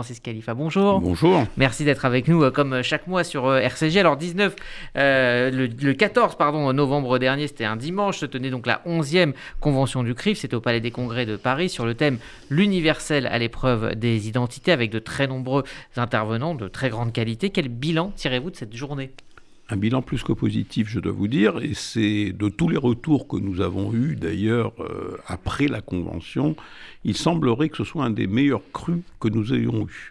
Francis Khalifa, bonjour. Bonjour. Merci d'être avec nous euh, comme chaque mois sur RCG. Alors 19, le, 14 pardon, novembre dernier, c'était un dimanche, se tenait donc la 11e convention du CRIF, c'était au Palais des Congrès de Paris, sur le thème L'universel à l'épreuve des identités, avec de très nombreux intervenants de très grande qualité. Quel bilan tirez-vous de cette journée? Un bilan plus que positif, je dois vous dire, et c'est de tous les retours que nous avons eus d'ailleurs euh, après la convention, il semblerait que ce soit un des meilleurs crus que nous ayons eu.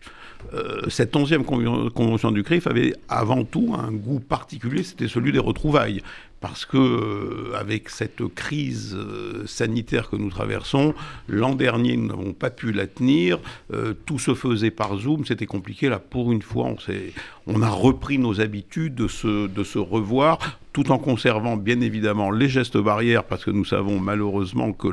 Euh, cette onzième convention du CRIF avait avant tout un goût particulier, c'était celui des retrouvailles parce que euh, avec cette crise euh, sanitaire que nous traversons, l'an dernier nous n'avons pas pu la tenir, euh, tout se faisait par Zoom, c'était compliqué. Là, pour une fois, on, on a repris nos habitudes de se, de se revoir tout en conservant bien évidemment les gestes barrières, parce que nous savons malheureusement que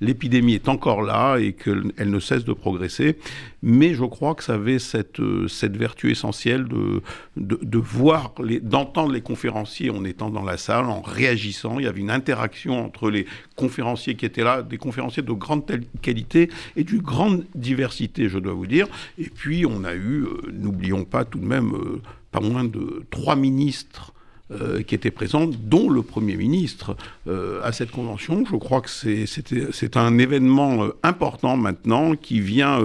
l'épidémie est encore là et qu'elle ne cesse de progresser. Mais je crois que ça avait cette, cette vertu essentielle de, de, voir, d'entendre les conférenciers en étant dans la salle, en réagissant. Il y avait une interaction entre les conférenciers qui étaient là, des conférenciers de grande qualité et d'une grande diversité, je dois vous dire. Et puis on a eu, euh, n'oublions pas tout de même, euh, pas moins de trois ministres euh, qui étaient présentes, dont le Premier ministre, euh, à cette convention. Je crois que c'est un événement euh, important maintenant qui vient,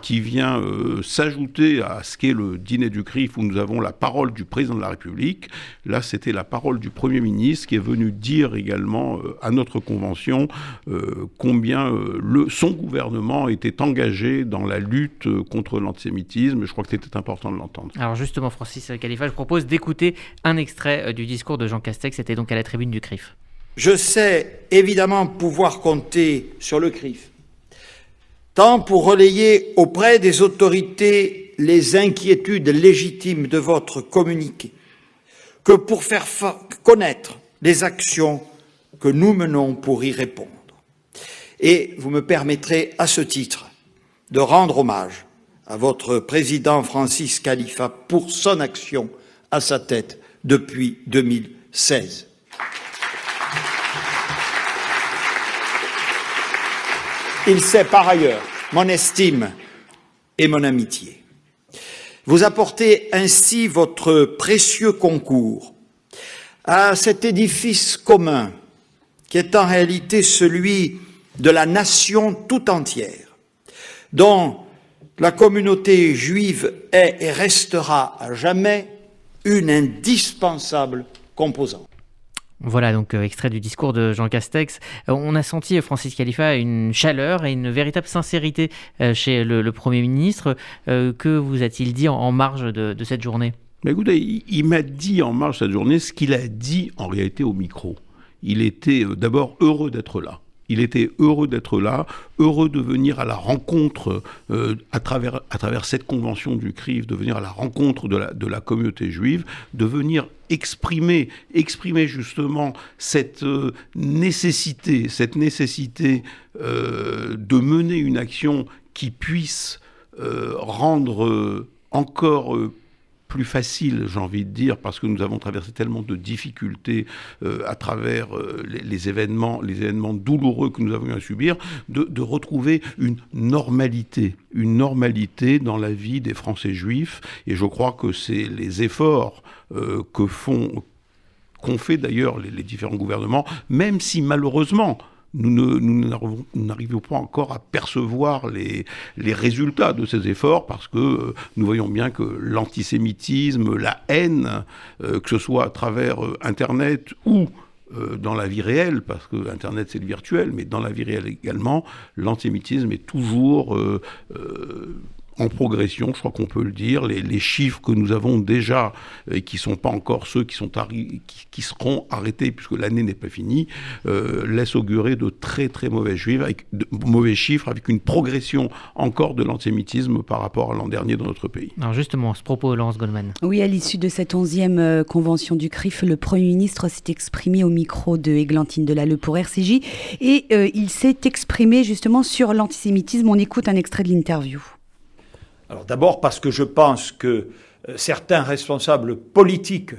qui vient s'ajouter à ce qu'est le dîner du CRIF où nous avons la parole du président de la République. Là, c'était la parole du Premier ministre qui est venu dire également à notre convention combien le, son gouvernement était engagé dans la lutte contre l'antisémitisme. Je crois que c'était important de l'entendre. Alors justement, Francis Khalifa, je propose d'écouter un extrait du discours de Jean Castex, c'était donc à la tribune du CRIF. Je sais évidemment pouvoir compter sur le CRIF, tant pour relayer auprès des autorités les inquiétudes légitimes de votre communiqué, que pour faire connaître les actions que nous menons pour y répondre. Et vous me permettrez à ce titre de rendre hommage à votre président Francis Khalifa pour son action à sa tête depuis 2016. Il sait par ailleurs mon estime et mon amitié. Vous apportez ainsi votre précieux concours à cet édifice commun qui est en réalité celui de la nation tout entière, dont la communauté juive est et restera à jamais une indispensable composante. Voilà donc euh, extrait du discours de Jean Castex. Euh, on a senti euh, Francis Khalifa une chaleur et une véritable sincérité chez le, Premier ministre. que vous a-t-il dit en, marge de, cette journée? Mais écoutez, il, m'a dit en marge de cette journée ce qu'il a dit en réalité au micro. Il était d'abord heureux d'être là. Il était heureux d'être là, heureux de venir à la rencontre, euh, à, travers, cette convention du CRIF, de venir à la rencontre de la, de la communauté juive, de venir exprimer, exprimer justement cette euh, nécessité, cette nécessité euh, de mener une action qui puisse rendre encore plus facile, j'ai envie de dire, parce que nous avons traversé tellement de difficultés euh, à travers euh, les, événements, les événements douloureux que nous avons à subir, de, retrouver une normalité, une normalité dans la vie des Français juifs. Et je crois que c'est les efforts euh, que font qu'ont fait d'ailleurs les, différents gouvernements, même si malheureusement nous n'arrivons pas encore à percevoir les, résultats de ces efforts parce que euh, nous voyons bien que l'antisémitisme, la haine, euh, que ce soit à travers euh, Internet ou dans la vie réelle, parce que Internet c'est le virtuel, mais dans la vie réelle également, l'antisémitisme est toujours en progression, je crois qu'on peut le dire. Les, chiffres que nous avons déjà, et qui ne sont pas encore ceux qui, sont qui, seront arrêtés, puisque l'année n'est pas finie, euh, laissent augurer de très très mauvais chiffres, avec de mauvais chiffres, avec une progression encore de l'antisémitisme par rapport à l'an dernier dans notre pays. Alors justement, ce propos, Laurence Goldman. Oui, à l'issue de cette onzième euh, convention du CRIF, le Premier ministre s'est exprimé au micro de Églantine Delalleux pour RCJ, et euh, il s'est exprimé justement sur l'antisémitisme. On écoute un extrait de l'interview. Alors d'abord parce que je pense que euh, certains responsables politiques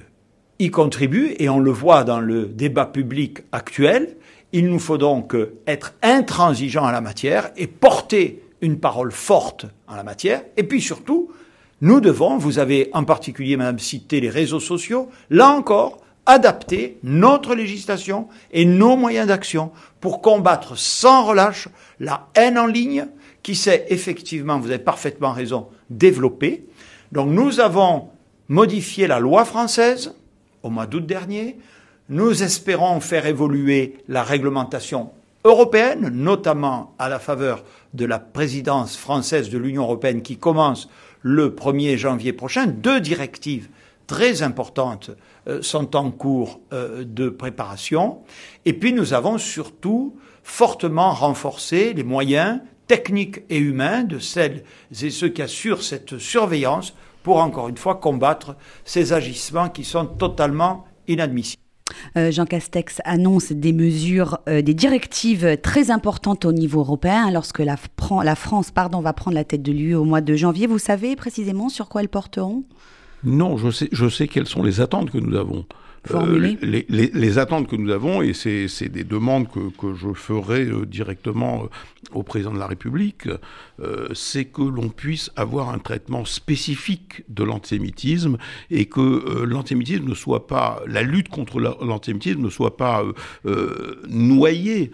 y contribuent, et on le voit dans le débat public actuel. Il nous faut donc euh, être intransigeants à la matière et porter une parole forte en la matière. Et puis surtout, nous devons, vous avez en particulier, Madame, cité les réseaux sociaux, là encore, adapter notre législation et nos moyens d'action pour combattre sans relâche la haine en ligne qui s'est effectivement, vous avez parfaitement raison, développée. Donc nous avons modifié la loi française au mois d'août dernier. Nous espérons faire évoluer la réglementation européenne, notamment à la faveur de la présidence française de l'Union européenne qui commence le 1er janvier prochain. Deux directives très importantes euh, sont en cours euh, de préparation. Et puis nous avons surtout fortement renforcé les moyens techniques et humains de celles et ceux qui assurent cette surveillance pour encore une fois combattre ces agissements qui sont totalement inadmissibles. Euh, Jean Castex annonce des mesures, des directives très importantes au niveau européen lorsque la, la France pardon, va prendre la tête de l'UE au mois de janvier. Vous savez précisément sur quoi elles porteront? Non, je sais, je sais quelles sont les attentes que nous avons. Euh, les, attentes que nous avons, et c'est des demandes que, je ferai euh, directement euh, au président de la République, c'est que l'on puisse avoir un traitement spécifique de l'antisémitisme et que l'antisémitisme ne soit pas, la lutte contre l'antisémitisme ne soit pas noyée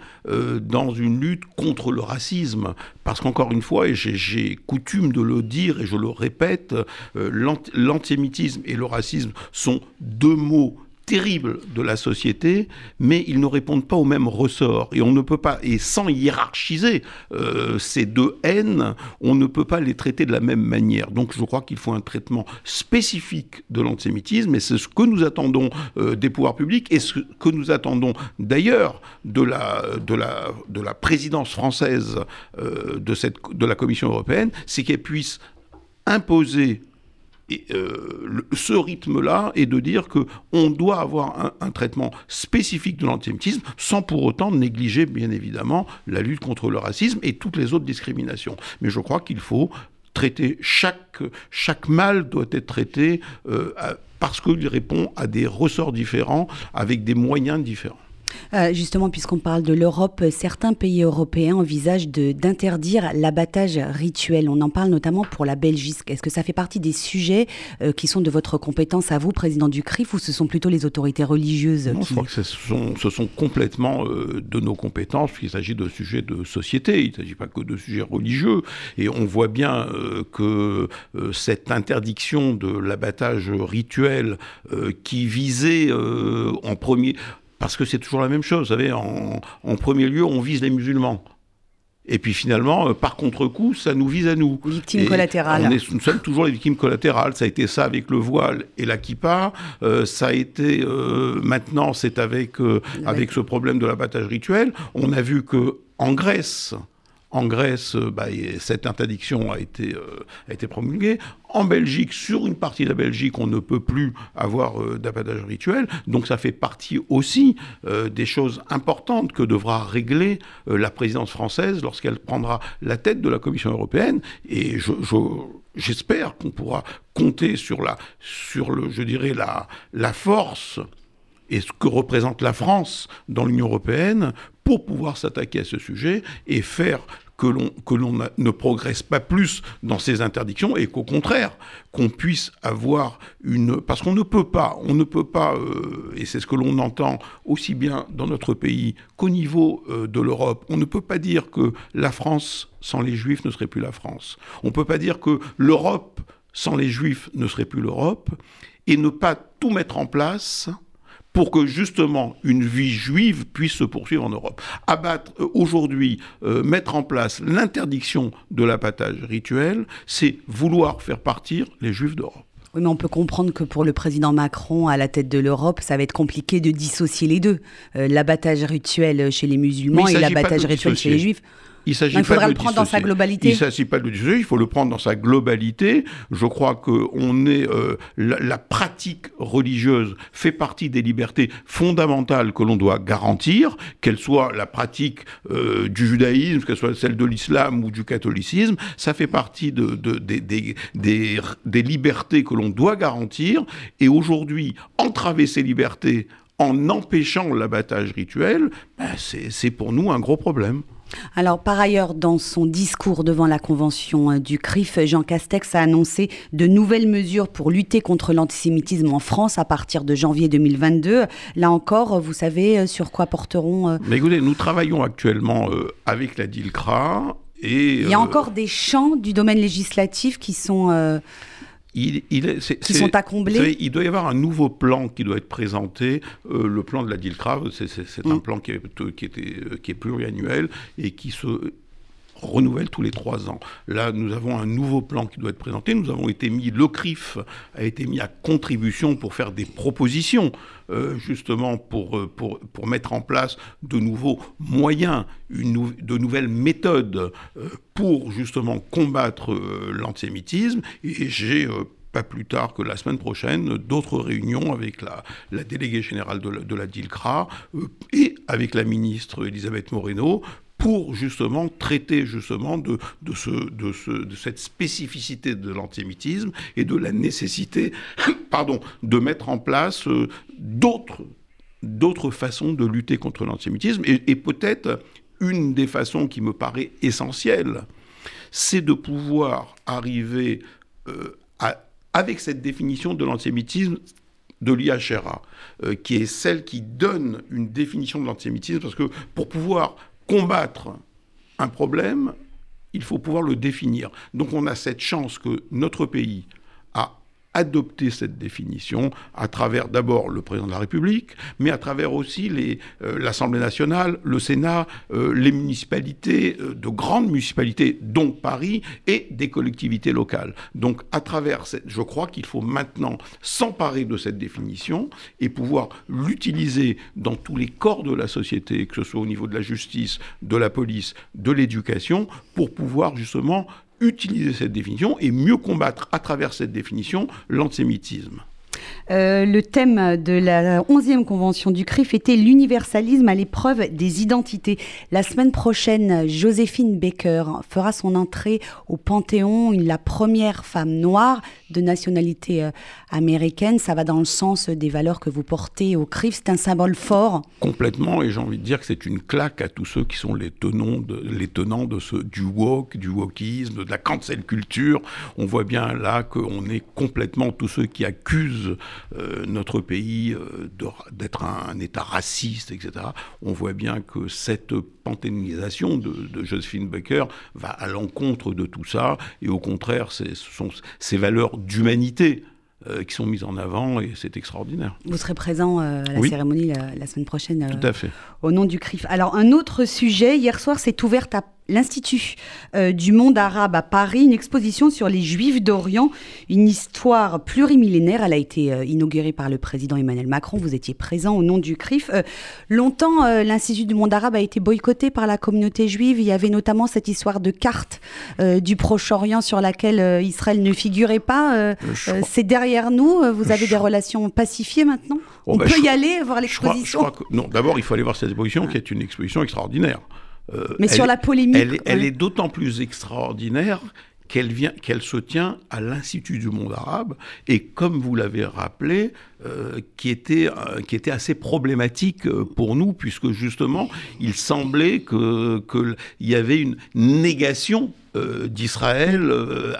dans une lutte contre le racisme. Parce qu'encore une fois, et j'ai coutume de le dire et je le répète, l'antisémitisme et le racisme sont deux mots terribles de la société, mais ils ne répondent pas au même ressort. Et on ne peut pas, et sans hiérarchiser euh, ces deux haines, on ne peut pas les traiter de la même manière. Donc je crois qu'il faut un traitement spécifique de l'antisémitisme, et c'est ce que nous attendons euh, des pouvoirs publics, et ce que nous attendons d'ailleurs de la, de, la, de la présidence française euh, de, cette, de la Commission européenne, c'est qu'elle puisse imposer et, euh, ce rythme-là est de dire que on doit avoir un, traitement spécifique de l'antisémitisme sans pour autant négliger, bien évidemment, la lutte contre le racisme et toutes les autres discriminations. Mais je crois qu'il faut traiter chaque, mal doit être traité euh, parce qu'il répond à des ressorts différents avec des moyens différents. Euh, justement, puisqu'on parle de l'Europe, certains pays européens envisagent d'interdire l'abattage rituel. On en parle notamment pour la Belgique. Est-ce que ça fait partie des sujets euh, qui sont de votre compétence à vous, président du CRIF, ou ce sont plutôt les autorités religieuses Non, je crois que ce sont, ce sont complètement euh, de nos compétences, puisqu'il s'agit de sujets de société, il ne s'agit pas que de sujets religieux. Et on voit bien que cette interdiction de l'abattage rituel qui visait en premier parce que c'est toujours la même chose. Vous savez, en, premier lieu, on vise les musulmans. Et puis finalement, euh, par contre-coup, ça nous vise à nous. Victimes collatérales. nous sommes toujours les victimes collatérales. Ça a été ça avec le voile et la kippa. Euh, ça a été euh, maintenant, c'est avec avec ce problème de l'abattage rituel. On a vu que en Grèce, en Grèce, euh, bah, cette interdiction a été, euh, a été promulguée. En Belgique, sur une partie de la Belgique, on ne peut plus avoir euh, rituel. Donc ça fait partie aussi des choses importantes que devra régler la présidence française lorsqu'elle prendra la tête de la Commission européenne. Et je, j'espère qu'on pourra compter sur la, sur le, je dirais la, la force et ce que représente la France dans l'Union européenne pour pouvoir s'attaquer à ce sujet et faire que l'on, ne progresse pas plus dans ces interdictions et qu'au contraire, qu'on puisse avoir une... Parce qu'on ne peut pas, on ne peut pas, euh, et c'est ce que l'on entend aussi bien dans notre pays qu'au niveau euh, de l'Europe, on ne peut pas dire que la France sans les Juifs ne serait plus la France. On ne peut pas dire que l'Europe sans les Juifs ne serait plus l'Europe, et ne pas tout mettre en place pour que justement une vie juive puisse se poursuivre en Europe. Abattre euh, aujourd'hui, euh, mettre en place l'interdiction de l'abattage rituel, c'est vouloir faire partir les juifs d'Europe. Oui, mais on peut comprendre que pour le président Macron, à la tête de l'Europe, ça va être compliqué de dissocier les deux. Euh, l'abattage rituel chez les musulmans et l'abattage rituel chez les juifs. Il s'agit faudrait le prendre dans sa globalité. Il ne s'agit pas de le il faut le prendre dans sa globalité. Je crois que on est euh, la, pratique religieuse fait partie des libertés fondamentales que l'on doit garantir, qu'elle soit la pratique euh, du judaïsme, qu'elle soit celle de l'islam ou du catholicisme. Ça fait partie de, des, des, des libertés que l'on doit garantir. Et aujourd'hui, entraver ces libertés en empêchant l'abattage rituel, ben c'est pour nous un gros problème. Alors, par ailleurs, dans son discours devant la convention euh, du CRIF, Jean Castex a annoncé de nouvelles mesures pour lutter contre l'antisémitisme en France à partir de janvier 2022. Là encore, vous savez euh, sur quoi porteront. Euh, Mais écoutez, nous travaillons actuellement avec la DILCRA et. Il y a encore des champs du domaine législatif qui sont il, qui sont à combler Il doit y avoir un nouveau plan qui doit être présenté. Euh, le plan de la DILCRA, c'est un mm. plan qui est, qui, était, euh, qui est pluriannuel et qui se renouvelle tous les trois ans. Là, nous avons un nouveau plan qui doit être présenté. Nous avons été mis, le CRIF a été mis à contribution pour faire des propositions, euh, justement pour, euh, pour, pour, mettre en place de nouveaux moyens, une de nouvelles méthodes euh, pour justement combattre l'antisémitisme. Et j'ai pas plus tard que la semaine prochaine, d'autres réunions avec la, la déléguée générale de la, de la DILCRA et avec la ministre Elisabeth Moreno pour justement traiter justement de, de, ce, de, ce, de cette spécificité de l'antisémitisme et de la nécessité pardon, de mettre en place euh, d'autres façons de lutter contre l'antisémitisme. Et, peut-être une des façons qui me paraît essentielle, c'est de pouvoir arriver euh, avec cette définition de l'antisémitisme de l'IHRA, euh, qui est celle qui donne une définition de l'antisémitisme, parce que pour pouvoir combattre un problème, il faut pouvoir le définir. Donc on a cette chance que notre pays adopter cette définition à travers d'abord le président de la République, mais à travers aussi euh, l'Assemblée nationale, le Sénat, euh, les municipalités, euh, de grandes municipalités, dont Paris, et des collectivités locales. Donc à travers, cette, je crois qu'il faut maintenant s'emparer de cette définition et pouvoir l'utiliser dans tous les corps de la société, que ce soit au niveau de la justice, de la police, de l'éducation, pour pouvoir justement utiliser cette définition et mieux combattre à travers cette définition l'antisémitisme. Euh, le thème de la 11e convention du CRIF était l'universalisme à l'épreuve des identités. La semaine prochaine, Joséphine Baker fera son entrée au Panthéon, la première femme noire de nationalité euh, américaine. Ça va dans le sens des valeurs que vous portez au CRIF. C'est un symbole fort. Complètement, et j'ai envie de dire que c'est une claque à tous ceux qui sont les tenants de, les tenants de ce, du woke, du wokisme, de la cancel culture. On voit bien là qu'on est complètement tous ceux qui accusent euh, notre pays euh, d'être un, État raciste, etc. On voit bien que cette panthéonisation de, Josephine Baker va à l'encontre de tout ça, et au contraire, ce sont ces valeurs d'humanité euh, qui sont mises en avant et c'est extraordinaire. Vous serez présent à la cérémonie la, semaine prochaine. Tout à fait. Au nom du CRIF. Alors un autre sujet, hier soir s'est ouverte à l'Institut euh, du monde arabe à Paris, une exposition sur les Juifs d'Orient, une histoire plurimillénaire. Elle a été euh, inaugurée par le président Emmanuel Macron. Vous étiez présent au nom du CRIF. Euh, longtemps, l'Institut du monde arabe a été boycotté par la communauté juive. Il y avait notamment cette histoire de carte du Proche-Orient sur laquelle Israël ne figurait pas. C'est derrière nous. Vous avez des relations pacifiées maintenant? Oh, On bah, peut y aller voir l'exposition Non, d'abord, il faut aller voir cette exposition qui est une exposition extraordinaire. Euh, Mais sur la polémique. Elle, est d'autant plus extraordinaire qu'elle vient, qu'elle se tient à l'Institut du monde arabe et comme vous l'avez rappelé, euh, qui était euh, qui était assez problématique pour nous puisque justement il semblait que qu'il y avait une négation d'Israël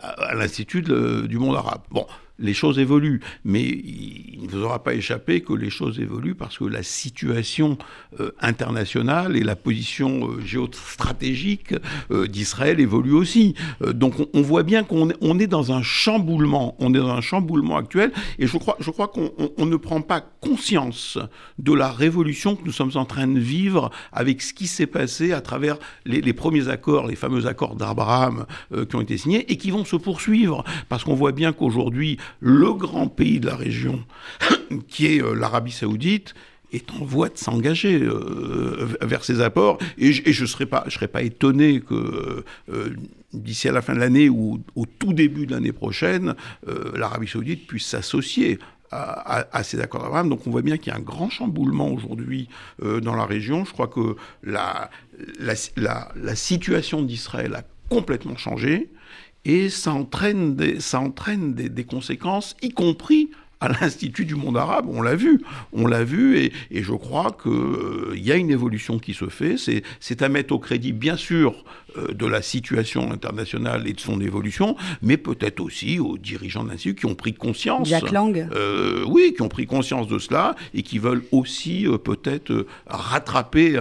à, l'Institut du monde arabe. Bon les choses évoluent. Mais il ne vous aura pas échappé que les choses évoluent parce que la situation euh, internationale et la position euh, géostratégique euh, d'Israël évoluent aussi. donc on, voit bien qu'on on est dans un chamboulement, on est dans un chamboulement actuel, et je crois, je crois qu'on ne prend pas conscience de la révolution que nous sommes en train de vivre avec ce qui s'est passé à travers les, les, premiers accords, les fameux accords d'Abraham qui ont été signés et qui vont se poursuivre, parce qu'on voit bien qu'aujourd'hui le grand pays de la région, qui est euh, l'Arabie saoudite, est en voie de s'engager euh, vers ces apports. Et, je ne serais, pas, serais pas étonné que euh, d'ici à la fin de l'année ou au tout début de l'année prochaine, l'Arabie saoudite puisse s'associer à, ces accords d'Abraham. Donc on voit bien qu'il y a un grand chamboulement aujourd'hui dans la région. Je crois que la, la situation d'Israël a complètement changé et ça entraîne des, ça entraîne des, conséquences, y compris à l'Institut du monde arabe. On l'a vu, on l'a vu, et, je crois qu'il euh, y a une évolution qui se fait. C'est à mettre au crédit, bien sûr, euh, de la situation internationale et de son évolution, mais peut-être aussi aux dirigeants de l'Institut qui ont pris conscience. Jacques Lang euh, Oui, qui ont pris conscience de cela et qui veulent aussi peut-être rattraper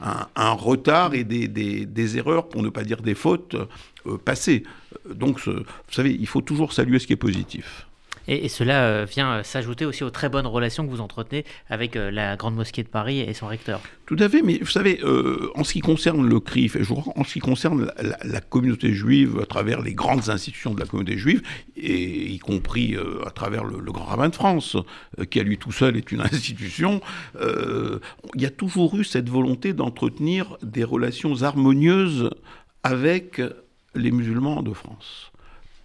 un, retard et des, des, erreurs, pour ne pas dire des fautes, passées. Donc, vous savez, il faut toujours saluer ce qui est positif. Et, cela euh, vient euh, s'ajouter aussi aux très bonnes relations que vous entretenez avec euh, la Grande Mosquée de Paris et son recteur. Tout à fait, mais vous savez, en ce qui concerne le CRIF, en ce qui concerne la, communauté juive à travers les grandes institutions de la communauté juive, y compris à travers le, Grand Rabbin de France, qui à lui tout seul est une institution, il y a toujours eu cette volonté d'entretenir des relations harmonieuses avec les musulmans de France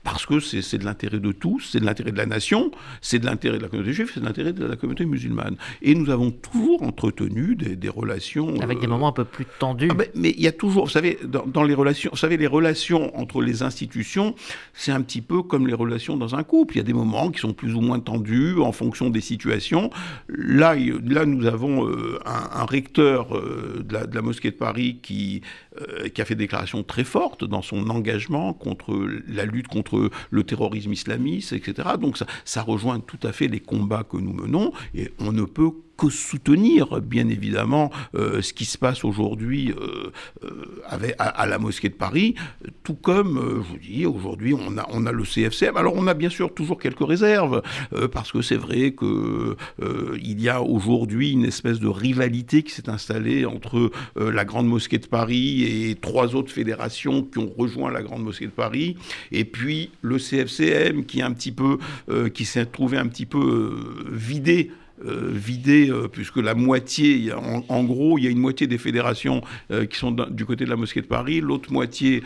parce que c'est de l'intérêt de tous, c'est de l'intérêt de la nation, c'est de l'intérêt de la communauté juive, c'est de l'intérêt de la communauté musulmane. Et nous avons toujours entretenu des, relations... Avec des euh, moments un peu plus tendus. Ah ben, mais il y a toujours, vous savez, dans, les relations, vous savez, les relations entre les institutions, c'est un petit peu comme les relations dans un couple. Il y a des moments qui sont plus ou moins tendus en fonction des situations. Là, là nous avons euh, un, recteur euh, de, la, mosquée de Paris qui, qui a fait des déclarations très fortes dans son engagement contre la lutte contre le terrorisme islamiste, etc. Donc ça, ça rejoint tout à fait les combats que nous menons et on ne peut soutenir, bien évidemment, euh, ce qui se passe aujourd'hui euh, euh, à, la mosquée de Paris, tout comme, je vous dis, aujourd'hui, on a, on a le CFCM. Alors, on a bien sûr toujours quelques réserves, parce que c'est vrai qu'il y a aujourd'hui une espèce de rivalité qui s'est installée entre la Grande Mosquée de Paris et trois autres fédérations qui ont rejoint la Grande Mosquée de Paris, et puis le CFCM qui, un petit peu, qui s'est trouvé un petit peu vidé euh, vidé, euh, puisque la moitié, en, gros, il y a une moitié des fédérations euh, qui sont du côté de la mosquée de Paris, l'autre moitié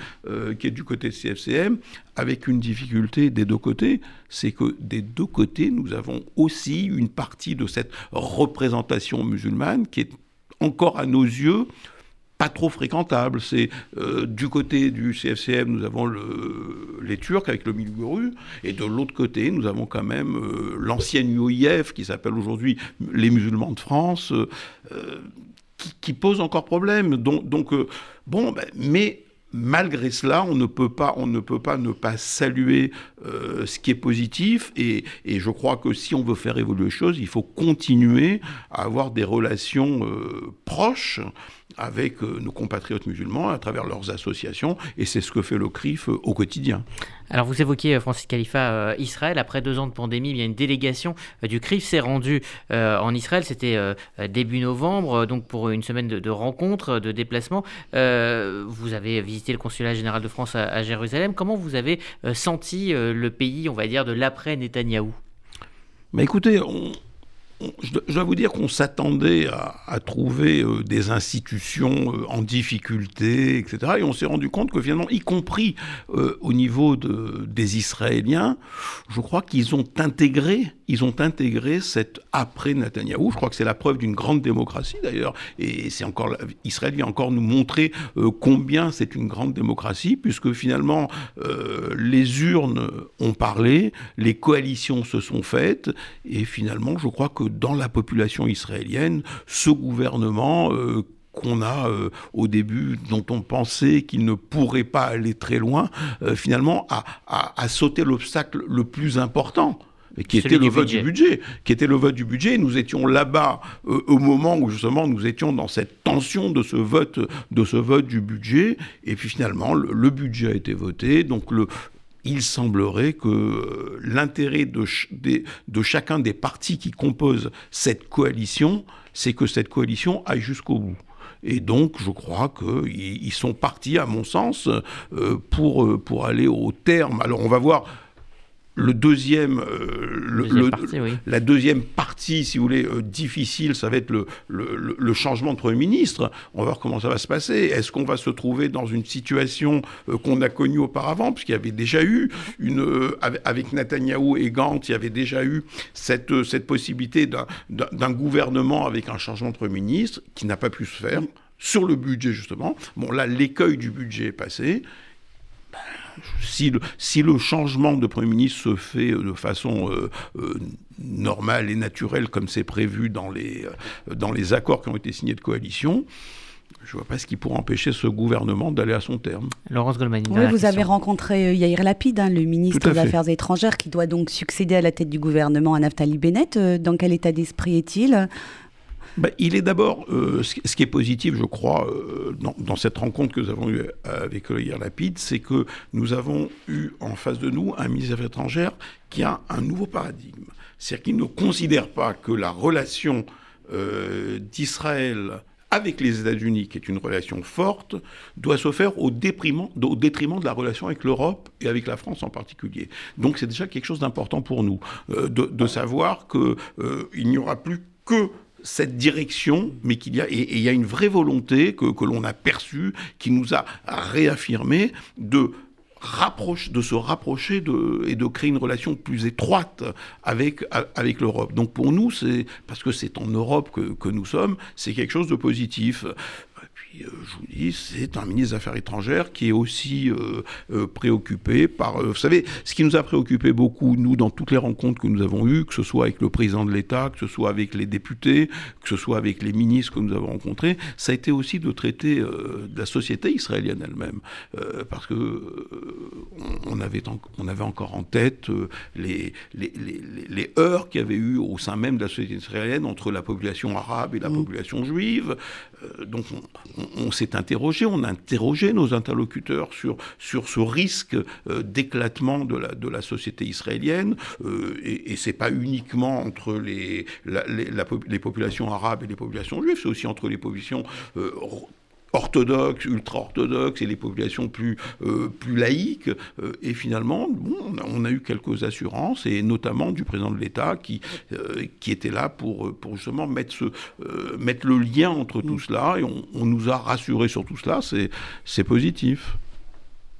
qui est du côté de CFCM, avec une difficulté des deux côtés, c'est que des deux côtés, nous avons aussi une partie de cette représentation musulmane qui est encore à nos yeux pas trop fréquentable. C'est euh, du côté du CFCM, nous avons le, les Turcs avec le Milguru, et de l'autre côté, nous avons quand même euh, l'ancienne UIF qui s'appelle aujourd'hui les musulmans de France, euh, qui, pose encore problème. Donc, bon, ben, mais malgré cela, on ne peut pas, on ne peut pas ne pas saluer ce qui est positif. Et, je crois que si on veut faire évoluer les choses, il faut continuer à avoir des relations proches avec euh, nos compatriotes musulmans à travers leurs associations, et c'est ce que fait le CRIF euh, au quotidien. Alors vous évoquiez, euh, Francis Khalifa, Israël. Après deux ans de pandémie, il y a une délégation du CRIF s'est rendue en Israël. C'était début novembre, donc pour une semaine de, rencontres, de déplacements. vous avez visité le consulat général de France à, Jérusalem. Comment vous avez senti le pays, on va dire, de l'après-Netanyahou mais écoutez, on, je dois vous dire qu'on s'attendait à, trouver euh, des institutions euh, en difficulté, etc. Et on s'est rendu compte que finalement, y compris euh, au niveau de, des Israéliens, je crois qu'ils ont intégré, ils ont intégré cette après Netanyahou. Je crois que c'est la preuve d'une grande démocratie d'ailleurs. Et c'est encore Israël vient encore nous montrer combien c'est une grande démocratie, puisque finalement les urnes ont parlé, les coalitions se sont faites, et finalement, je crois que dans la population israélienne, ce gouvernement euh, qu'on a euh, au début, dont on pensait qu'il ne pourrait pas aller très loin, euh, finalement a, sauté l'obstacle le plus important qui était le vote du budget, qui était le vote du budget. Nous étions là-bas au moment où justement nous étions dans cette tension de ce vote, de ce vote du budget, et puis finalement le, le budget a été voté, donc le, il semblerait que euh, l'intérêt de, de, chacun des partis qui composent cette coalition, c'est que cette coalition aille jusqu'au bout. Et donc, je crois qu'ils sont partis, à mon sens, euh, pour, euh, pour aller au terme. Alors, on va voir le deuxième, euh, la deuxième partie, si vous voulez, euh, difficile, ça va être le, le, changement de Premier ministre. On va voir comment ça va se passer. Est-ce qu'on va se trouver dans une situation euh, qu'on a connue auparavant, puisqu'il y avait déjà eu, une, avec Netanyahou et Gantz, il y avait déjà eu cette, cette possibilité d'un gouvernement avec un changement de Premier ministre qui n'a pas pu se faire sur le budget, justement. Bon, là, l'écueil du budget est passé. Ben, si le, si le changement de Premier ministre se fait de façon normale et naturelle, comme c'est prévu dans les, dans les accords qui ont été signés de coalition, je ne vois pas ce qui pourrait empêcher ce gouvernement d'aller à son terme. Laurence Goldman. Oui, vous avez rencontré euh, Yair Lapid, hein, le ministre des Affaires étrangères, qui doit donc succéder à la tête du gouvernement à Naftali Bennett. Euh, dans quel état d'esprit est-il? Ben, il est d'abord, euh, ce qui est positif, je crois, dans, cette rencontre que nous avons eue avec Yair Lapid, c'est que nous avons eu en face de nous un ministre des Affaires étrangères qui a un nouveau paradigme. C'est-à-dire qu'il ne considère pas que la relation d'Israël avec les États-Unis, qui est une relation forte, doit se faire au, détriment, au détriment de la relation avec l'Europe et avec la France en particulier. Donc c'est déjà quelque chose d'important pour nous, euh, de, savoir qu'il euh, n'y aura plus que cette direction, mais qu'il y a, et il y a une vraie volonté que, que l'on a perçue, qui nous a réaffirmé de rapproche, de se rapprocher de, et de créer une relation plus étroite avec, avec l'Europe. Donc pour nous, c'est parce que c'est en Europe que, que nous sommes, c'est quelque chose de positif. Euh, je vous dis, c'est un ministre des Affaires étrangères qui est aussi euh, euh, préoccupé par... vous savez, ce qui nous a préoccupé beaucoup, nous, dans toutes les rencontres que nous avons eues, que ce soit avec le président de l'État, que ce soit avec les députés, que ce soit avec les ministres que nous avons rencontrés, ça a été aussi de traiter de la société israélienne elle-même. parce que on, avait on avait encore en tête les, les, les, les heurts qu'il y avait eu au sein même de la société israélienne entre la population arabe et la mmh. population juive. donc on, on, s'est interrogé, on a interrogé nos interlocuteurs sur, sur ce risque euh, d'éclatement de la, de la société israélienne. Euh, et, et c'est pas uniquement entre les, les populations arabes et les populations juives, c'est aussi entre les populations euh, orthodoxes, ultra-orthodoxes et les populations plus, euh, plus laïques. Euh, et finalement, bon, on, a, eu quelques assurances, et notamment du président de l'État qui, euh, qui était là pour, pour justement mettre, ce, mettre le lien entre tout cela. Et on, on nous a rassurés sur tout cela. C'est positif.